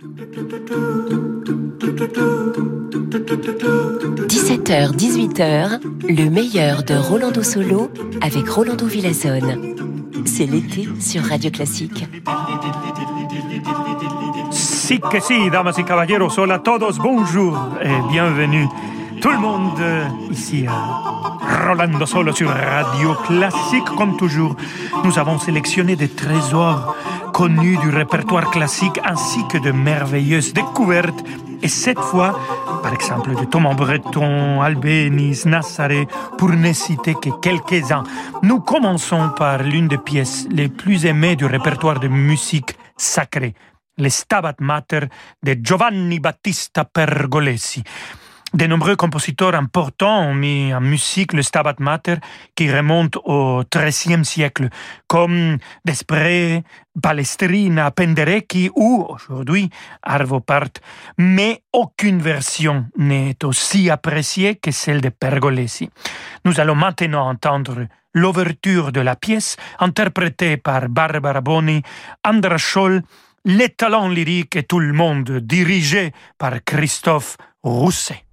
17h, 18h, le meilleur de Rolando Solo avec Rolando Villazone. C'est l'été sur Radio Classique. Si que si, damas y caballeros, hola a todos, bonjour et bienvenue. Tout le monde euh, ici à Rolando Solo sur Radio Classique, comme toujours. Nous avons sélectionné des trésors connus du répertoire classique ainsi que de merveilleuses découvertes. Et cette fois, par exemple, de Thomas Breton, Albéniz, Nassaré, pour ne citer que quelques-uns. Nous commençons par l'une des pièces les plus aimées du répertoire de musique sacrée, le Stabat Mater de Giovanni Battista Pergolesi. De nombreux compositeurs importants ont mis en musique le Stabat Mater qui remonte au XIIIe siècle, comme Desprez, Palestrina, Penderecki ou aujourd'hui Arvo Part. Mais aucune version n'est aussi appréciée que celle de Pergolesi. Nous allons maintenant entendre l'ouverture de la pièce interprétée par Barbara Boni, Andra Scholl, les talents lyriques et tout le monde dirigé par Christophe Rousset.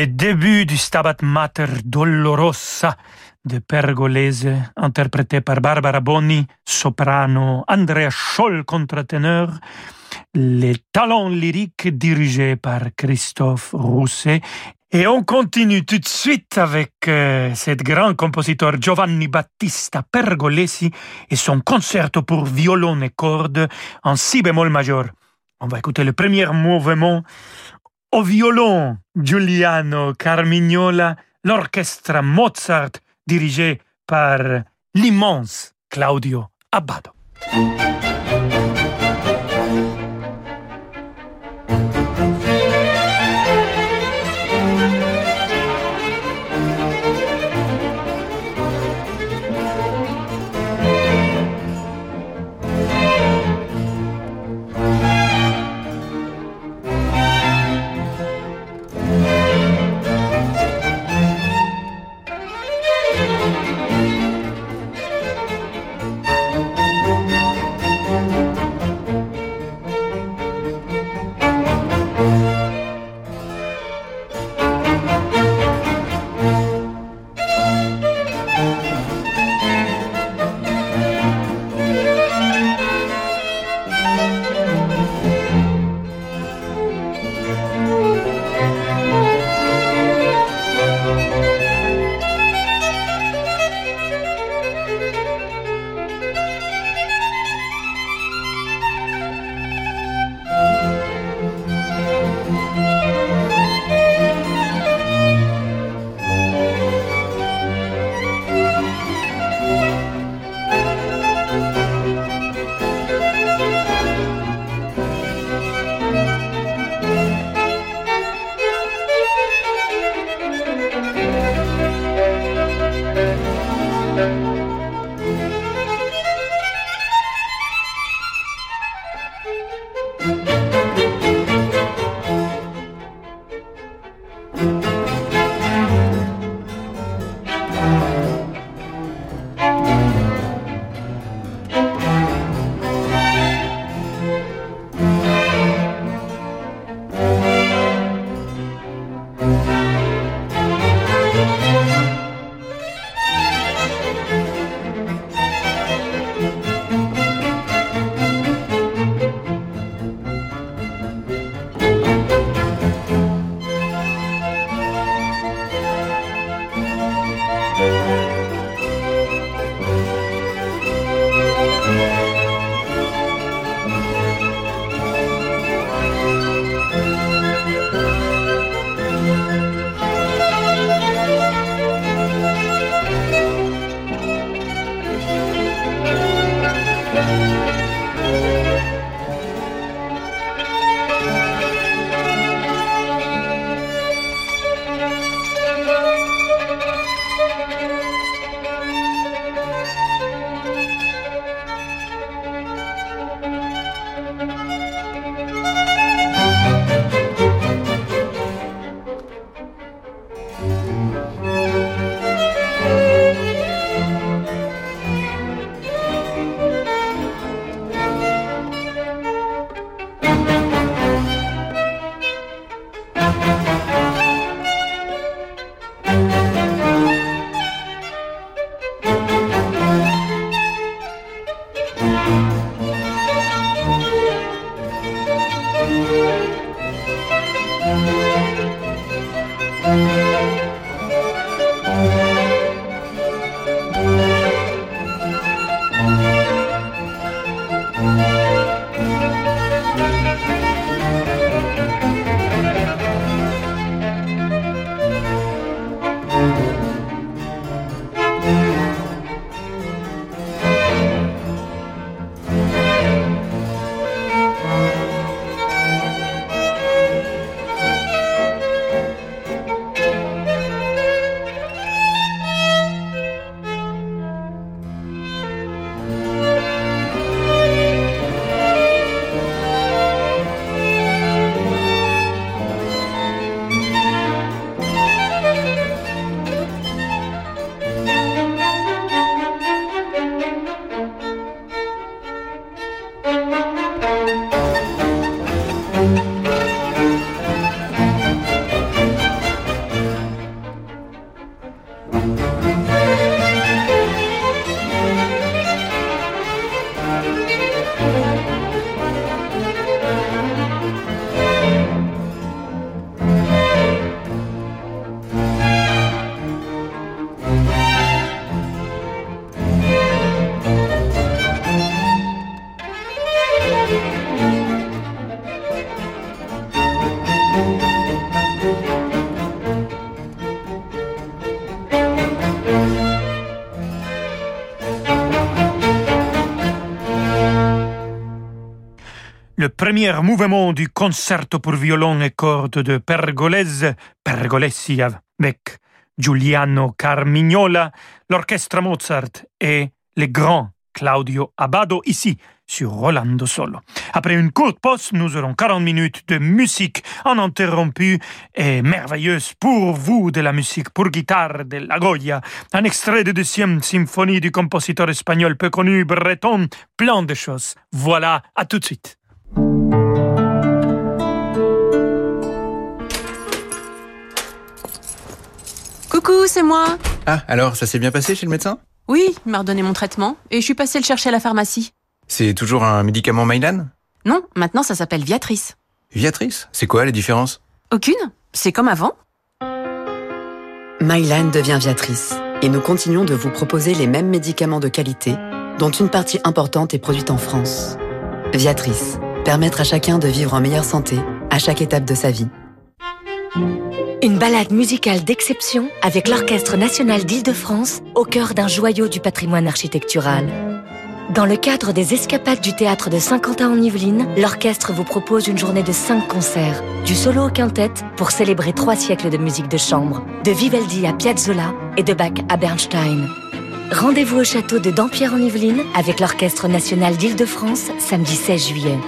Les débuts du Stabat Mater Dolorosa de Pergolese, interprété par Barbara Boni, soprano, Andrea Scholl, contre-ténor, les talents lyriques dirigés par Christophe Rousset. Et on continue tout de suite avec euh, cet grand compositeur Giovanni Battista Pergolesi et son concerto pour violon et cordes en si bémol majeur. On va écouter le premier mouvement au violon Giuliano Carmignola, l'orchestre Mozart dirigé par l'immense Claudio Abbado. Premier mouvement du concerto pour violon et cordes de Pergolese, Pergolesi avec Giuliano Carmignola, l'orchestre Mozart et le grand Claudio Abbado ici sur Rolando Solo. Après une courte pause, nous aurons 40 minutes de musique uninterrompue et merveilleuse pour vous de la musique pour guitare de La Goya, un extrait de deuxième symphonie du compositeur espagnol peu connu breton, plein de choses. Voilà, à tout de suite. Coucou, c'est moi. Ah, alors, ça s'est bien passé chez le médecin? Oui, il m'a redonné mon traitement et je suis passée le chercher à la pharmacie. C'est toujours un médicament Mylan? Non, maintenant ça s'appelle Viatrice. Viatrice? C'est quoi les différences? Aucune. C'est comme avant. Mylan devient Viatrice et nous continuons de vous proposer les mêmes médicaments de qualité dont une partie importante est produite en France. Viatrice, permettre à chacun de vivre en meilleure santé à chaque étape de sa vie. Une balade musicale d'exception avec l'Orchestre national d'Île-de-France au cœur d'un joyau du patrimoine architectural. Dans le cadre des escapades du théâtre de Saint-Quentin en Yvelines, l'orchestre vous propose une journée de cinq concerts, du solo au quintet pour célébrer trois siècles de musique de chambre, de Vivaldi à Piazzolla et de Bach à Bernstein. Rendez-vous au château de Dampierre en Yvelines avec l'Orchestre national d'Île-de-France samedi 16 juillet.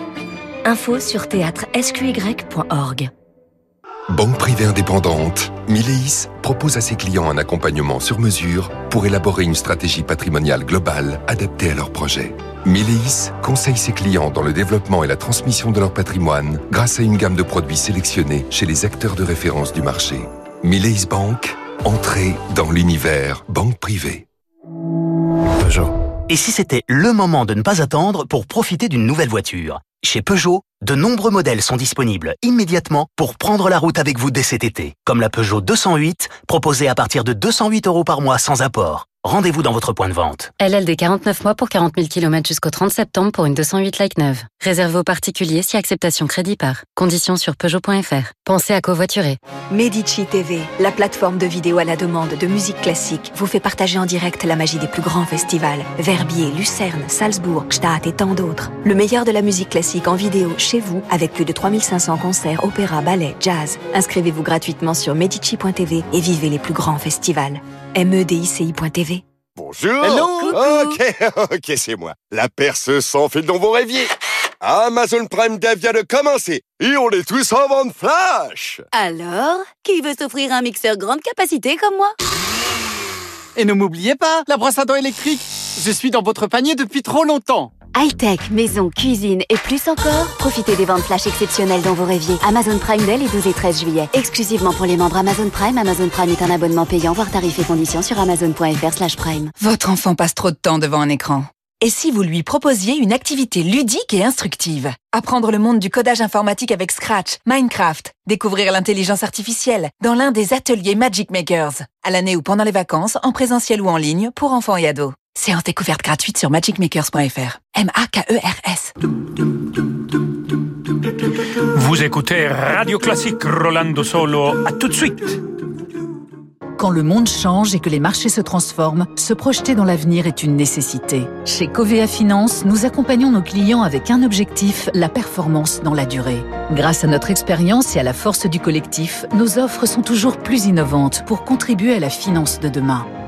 Info sur théâtre-sqy.org. Banque privée indépendante, Mileis propose à ses clients un accompagnement sur mesure pour élaborer une stratégie patrimoniale globale adaptée à leurs projets. Mileis conseille ses clients dans le développement et la transmission de leur patrimoine grâce à une gamme de produits sélectionnés chez les acteurs de référence du marché. Mileis Bank, entrée dans l'univers banque privée. Peugeot. Et si c'était le moment de ne pas attendre pour profiter d'une nouvelle voiture? Chez Peugeot, de nombreux modèles sont disponibles immédiatement pour prendre la route avec vous dès cet été, comme la Peugeot 208, proposée à partir de 208 euros par mois sans apport. Rendez-vous dans votre point de vente. LLD 49 mois pour 40 000 km jusqu'au 30 septembre pour une 208 Like neuve. Réservé aux particuliers si acceptation crédit par. Conditions sur Peugeot.fr. Pensez à covoiturer. Medici TV, la plateforme de vidéo à la demande de musique classique, vous fait partager en direct la magie des plus grands festivals. Verbier, Lucerne, Salzbourg, Gstaad et tant d'autres. Le meilleur de la musique classique en vidéo chez vous avec plus de 3500 concerts, opéra, ballet, jazz. Inscrivez-vous gratuitement sur medici.tv et vivez les plus grands festivals. medici.tv Bonjour. Hello. Ok, ok, c'est moi. La perce sans fil dans vos rêviers. Amazon Prime Day vient de commencer et on est tous en vente flash. Alors, qui veut s'offrir un mixeur grande capacité comme moi? Et ne m'oubliez pas, la brosse à dents électrique. Je suis dans votre panier depuis trop longtemps High-tech, maison, cuisine et plus encore Profitez des ventes flash exceptionnelles dans vos rêviers. Amazon Prime Day les 12 et 13 juillet. Exclusivement pour les membres Amazon Prime. Amazon Prime est un abonnement payant, voire tarifs et conditions sur amazon.fr slash prime. Votre enfant passe trop de temps devant un écran. Et si vous lui proposiez une activité ludique et instructive? Apprendre le monde du codage informatique avec Scratch, Minecraft, découvrir l'intelligence artificielle dans l'un des ateliers Magic Makers, à l'année ou pendant les vacances, en présentiel ou en ligne, pour enfants et ados. Séance découverte gratuite sur magicmakers.fr. M-A-K-E-R-S. Vous écoutez Radio Classique Rolando Solo. À tout de suite. Quand le monde change et que les marchés se transforment, se projeter dans l'avenir est une nécessité. Chez Covea Finance, nous accompagnons nos clients avec un objectif, la performance dans la durée. Grâce à notre expérience et à la force du collectif, nos offres sont toujours plus innovantes pour contribuer à la finance de demain.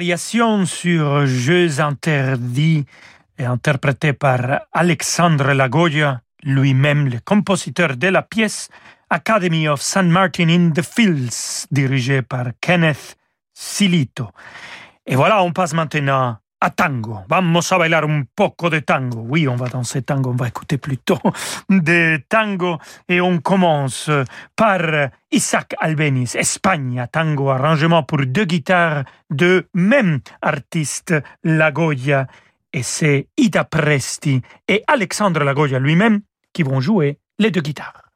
Variation sur Jeux interdits et interprétée par Alexandre Lagoya, lui-même le compositeur de la pièce Academy of San Martin in the Fields, dirigée par Kenneth Silito. Et voilà, on passe maintenant à tango. Vamos a bailar un poco de tango. Oui, on va danser tango, on va écouter plutôt de tango. Et on commence par Isaac Albeniz, Espagne, tango, arrangement pour deux guitares de même artiste, Lagoya. Et c'est Ida Presti et Alexandre Lagoya lui-même qui vont jouer les deux guitares.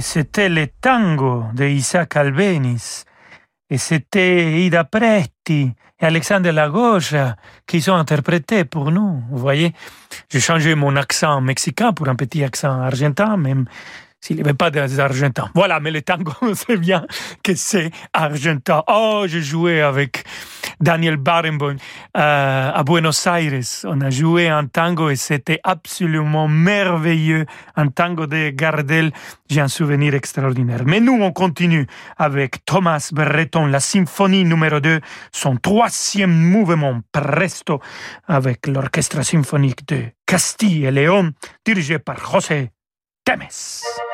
C'était le tango de Isaac Albéniz. Et c'était Ida Preti et Alexandre Lagosha qui ont interprété pour nous. Vous voyez, j'ai changé mon accent mexicain pour un petit accent argentin, même s'il n'y avait pas des argentins. Voilà, mais le tango, on sait bien que c'est argentin. Oh, j'ai joué avec Daniel Barenboim euh, à Buenos Aires. On a joué un tango et c'était absolument merveilleux. Un tango de Gardel. J'ai un souvenir extraordinaire. Mais nous, on continue avec Thomas Breton, la symphonie numéro 2, son troisième mouvement presto avec l'orchestre symphonique de Castille et Léon, dirigé par José Temes.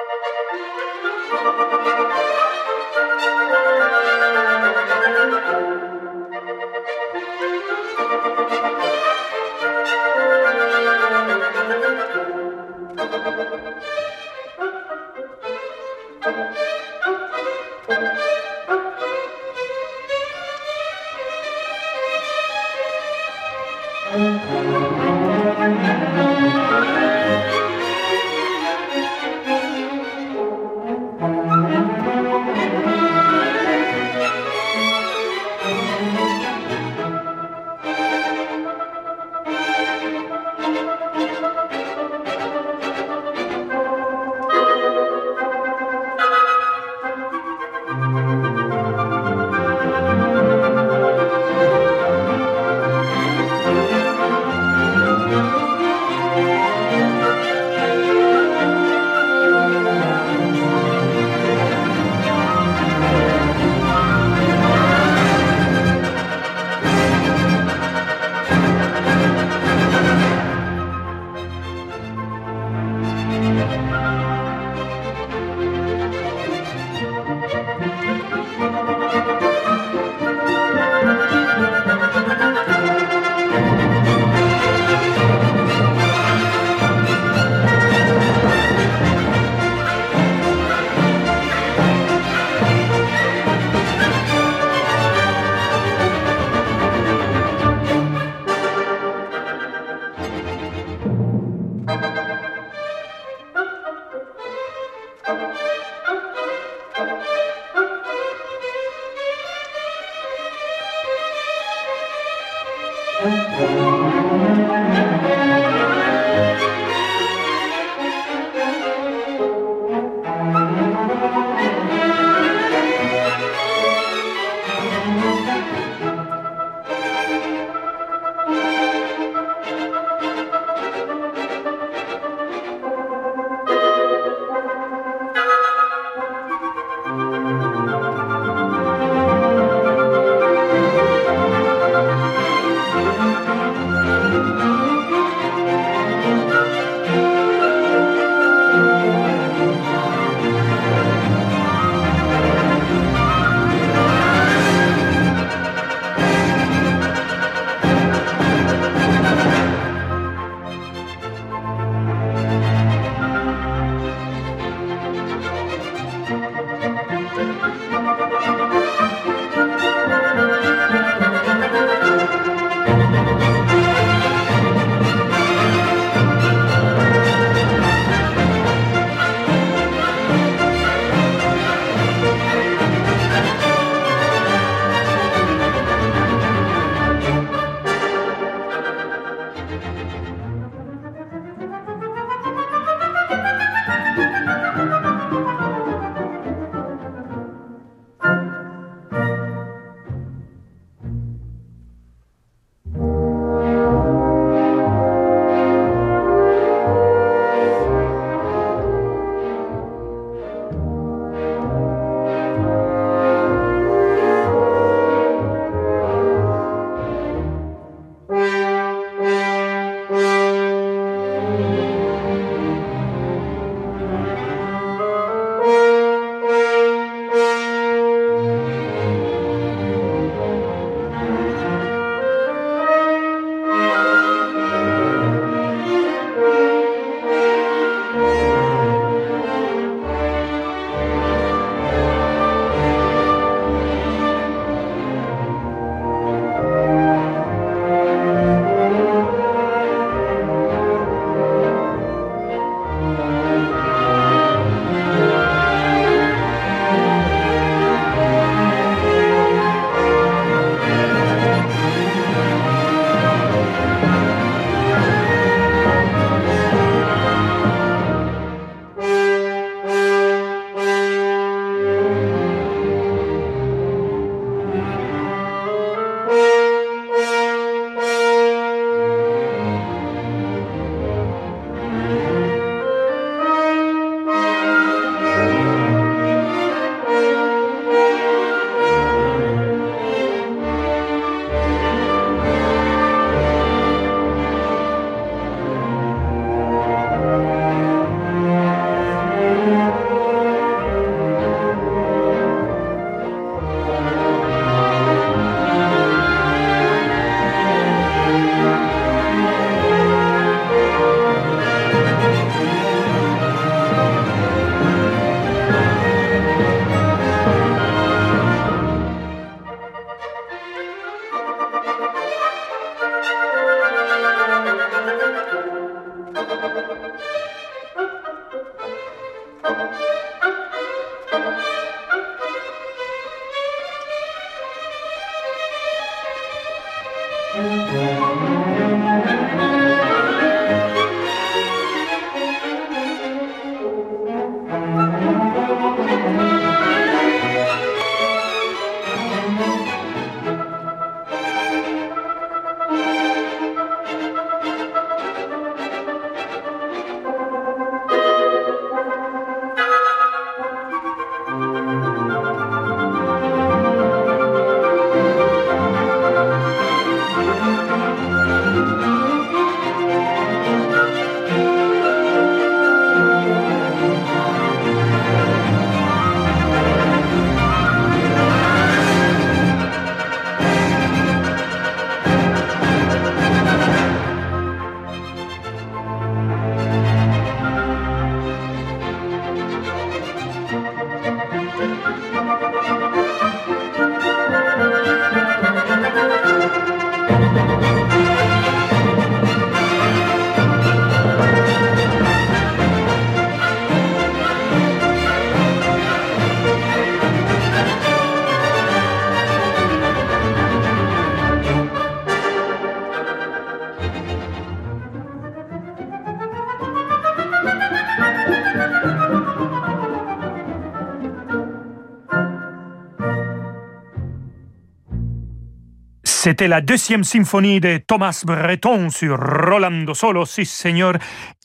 C'était la deuxième symphonie de Thomas Breton sur Rolando Solo, si Seigneur,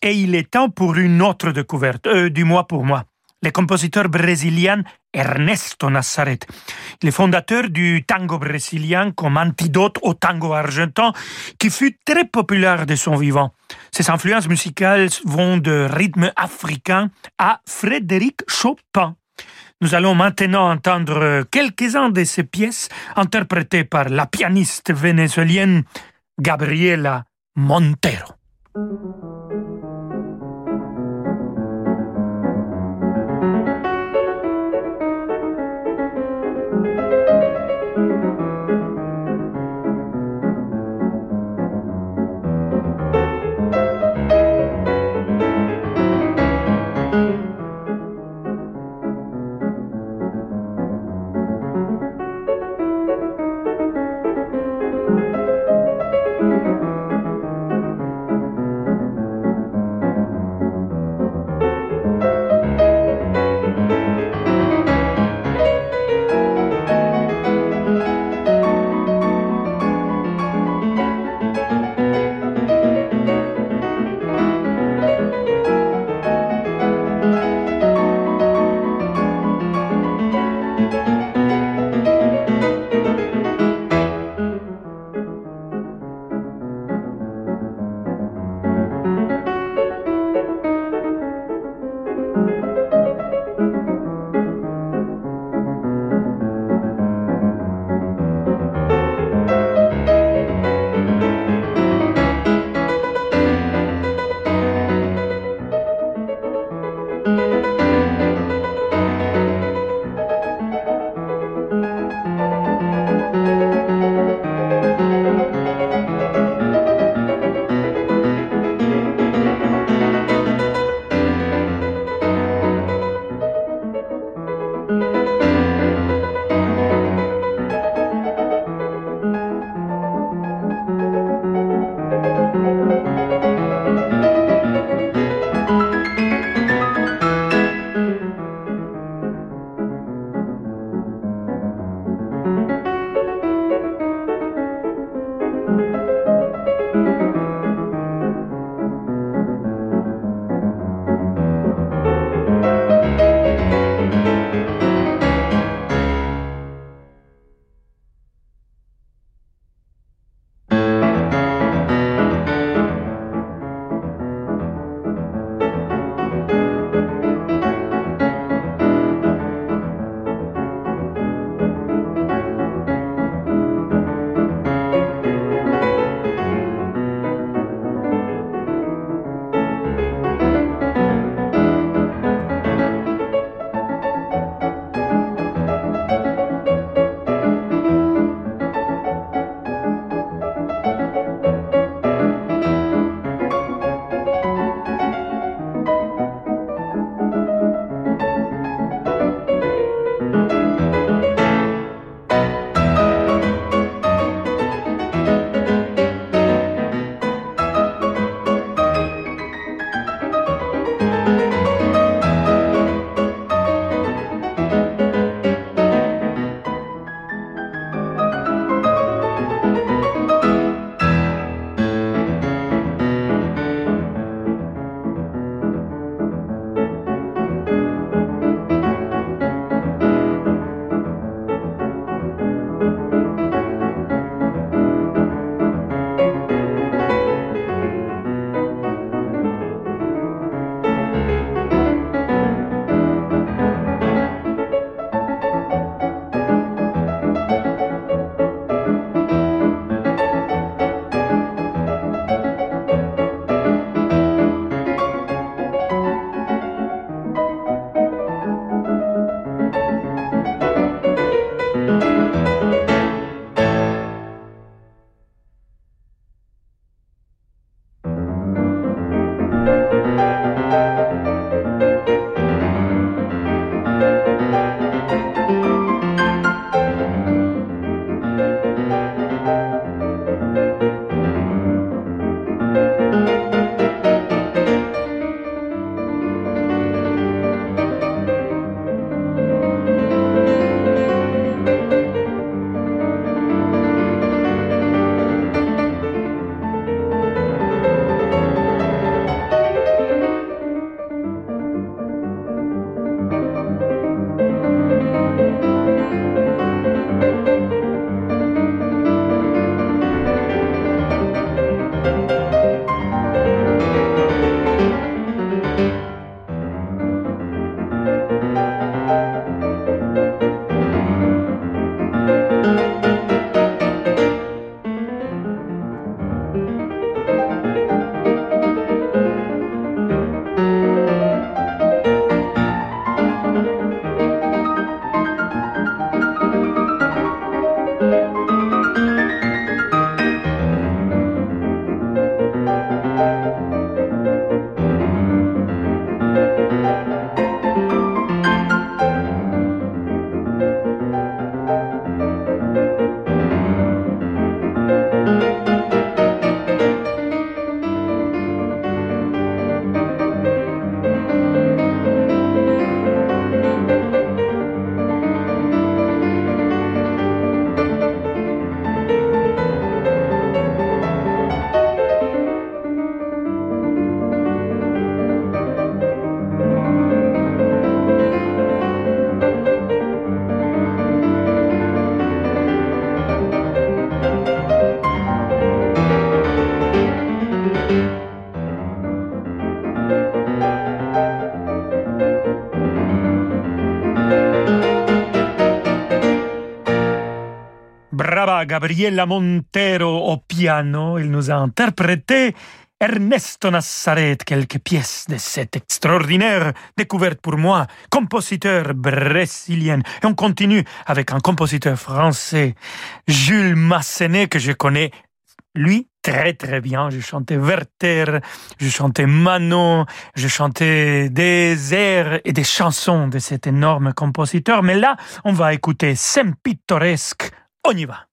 et il est temps pour une autre découverte, euh, du mois pour moi. Le compositeur brésilien Ernesto Nazareth. Il est fondateur du tango brésilien comme antidote au tango argentin qui fut très populaire de son vivant. Ses influences musicales vont de rythme africain à Frédéric Chopin. Nous allons maintenant entendre quelques-uns de ces pièces interprétées par la pianiste vénézuélienne Gabriela Montero. Gabriela Montero au piano. Il nous a interprété Ernesto Nazareth, quelques pièces de cette extraordinaire découverte pour moi, compositeur brésilien. Et on continue avec un compositeur français, Jules Massenet, que je connais, lui, très très bien. Je chantais Werther, je chantais Manon, je chantais des airs et des chansons de cet énorme compositeur. Mais là, on va écouter Saint Pittoresque. On y va.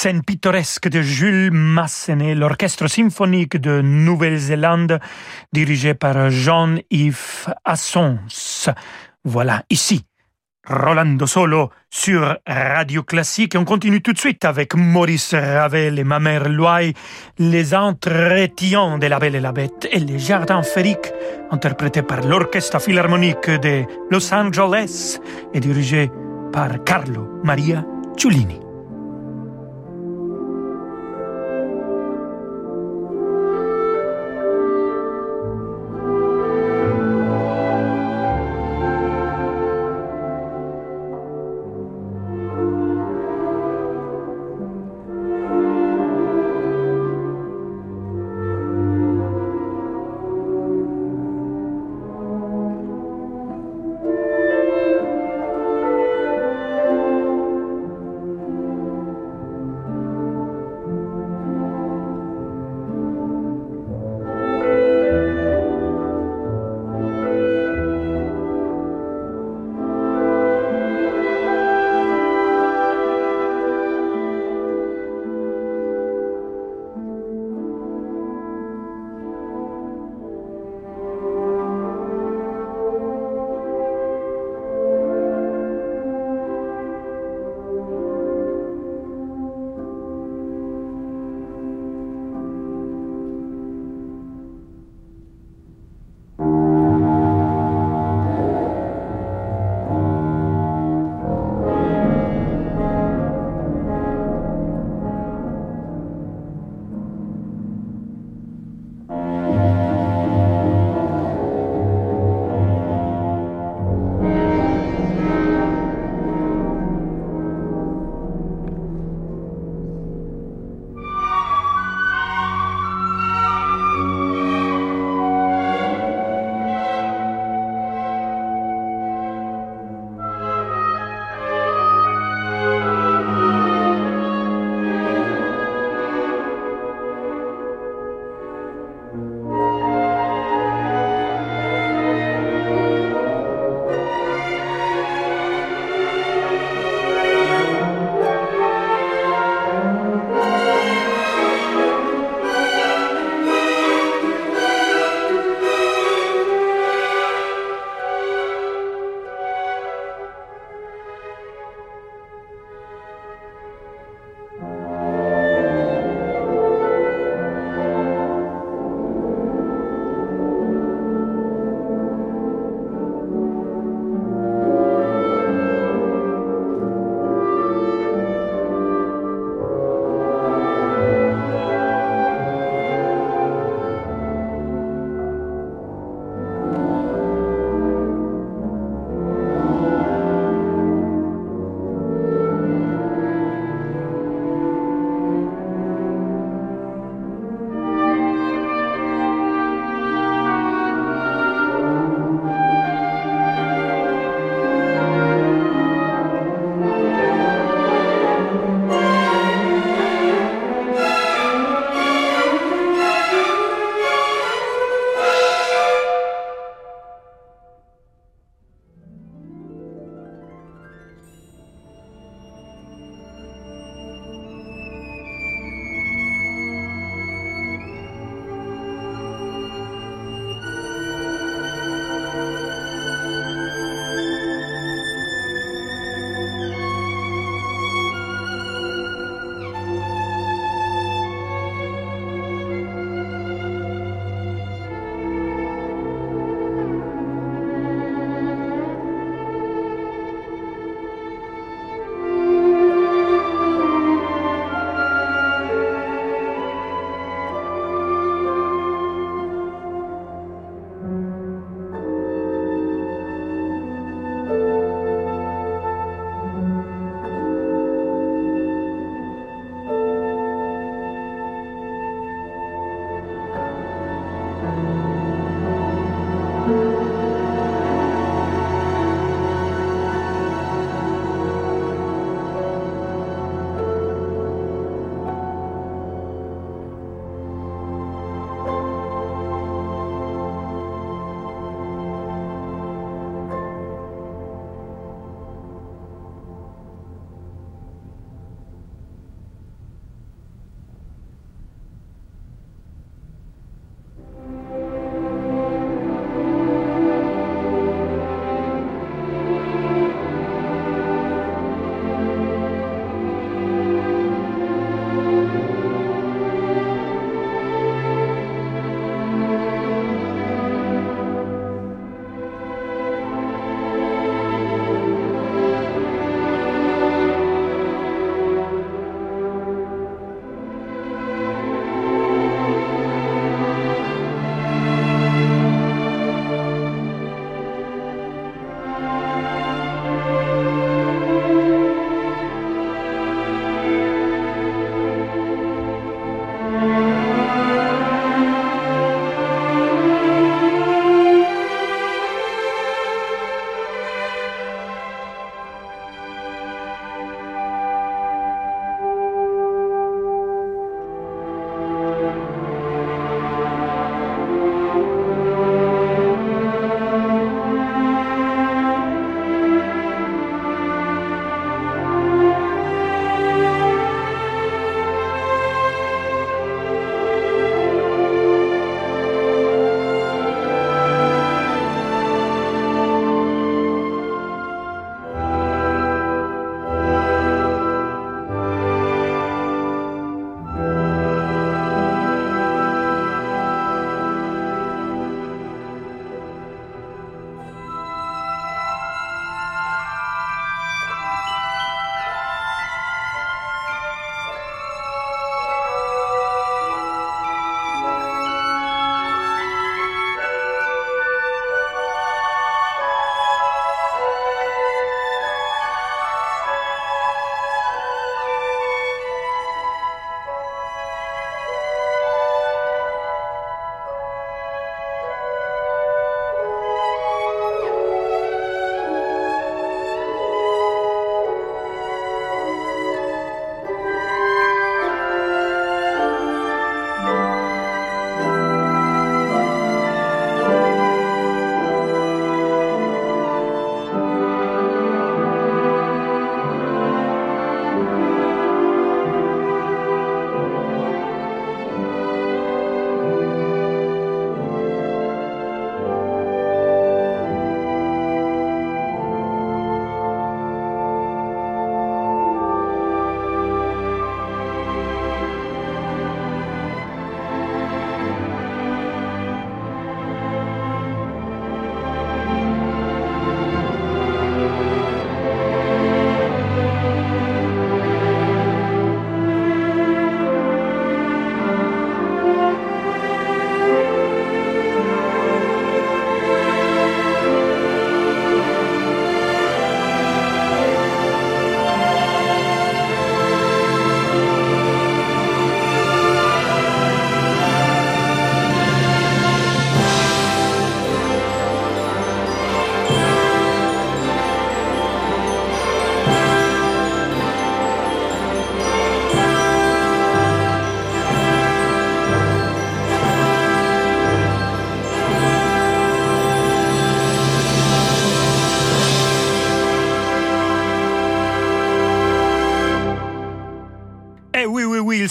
Scène pittoresque de Jules Massenet, l'orchestre symphonique de Nouvelle-Zélande, dirigé par Jean-Yves Assons. Voilà, ici, Rolando Solo sur Radio Classique. On continue tout de suite avec Maurice Ravel et ma mère Loy, les entretiens de la Belle et la Bête et les Jardins Fériques, interprétés par l'Orchestre Philharmonique de Los Angeles et dirigé par Carlo Maria Ciullini.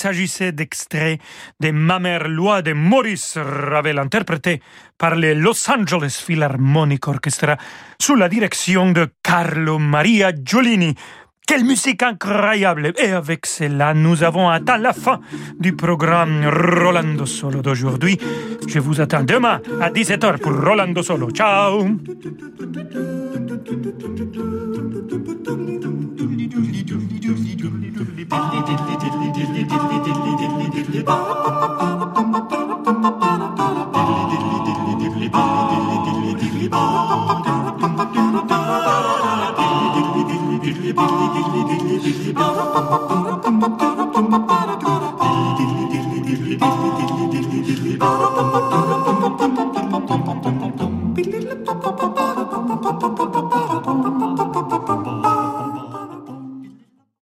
S'agissait d'extraits de Ma mère loi de Maurice Ravel, interprété par le Los Angeles Philharmonic Orchestra sous la direction de Carlo Maria Giolini. Quelle musique incroyable Et avec cela, nous avons atteint la fin du programme Rolando Solo d'aujourd'hui. Je vous attends demain à 17h pour Rolando Solo. Ciao Bum bum bum bum bum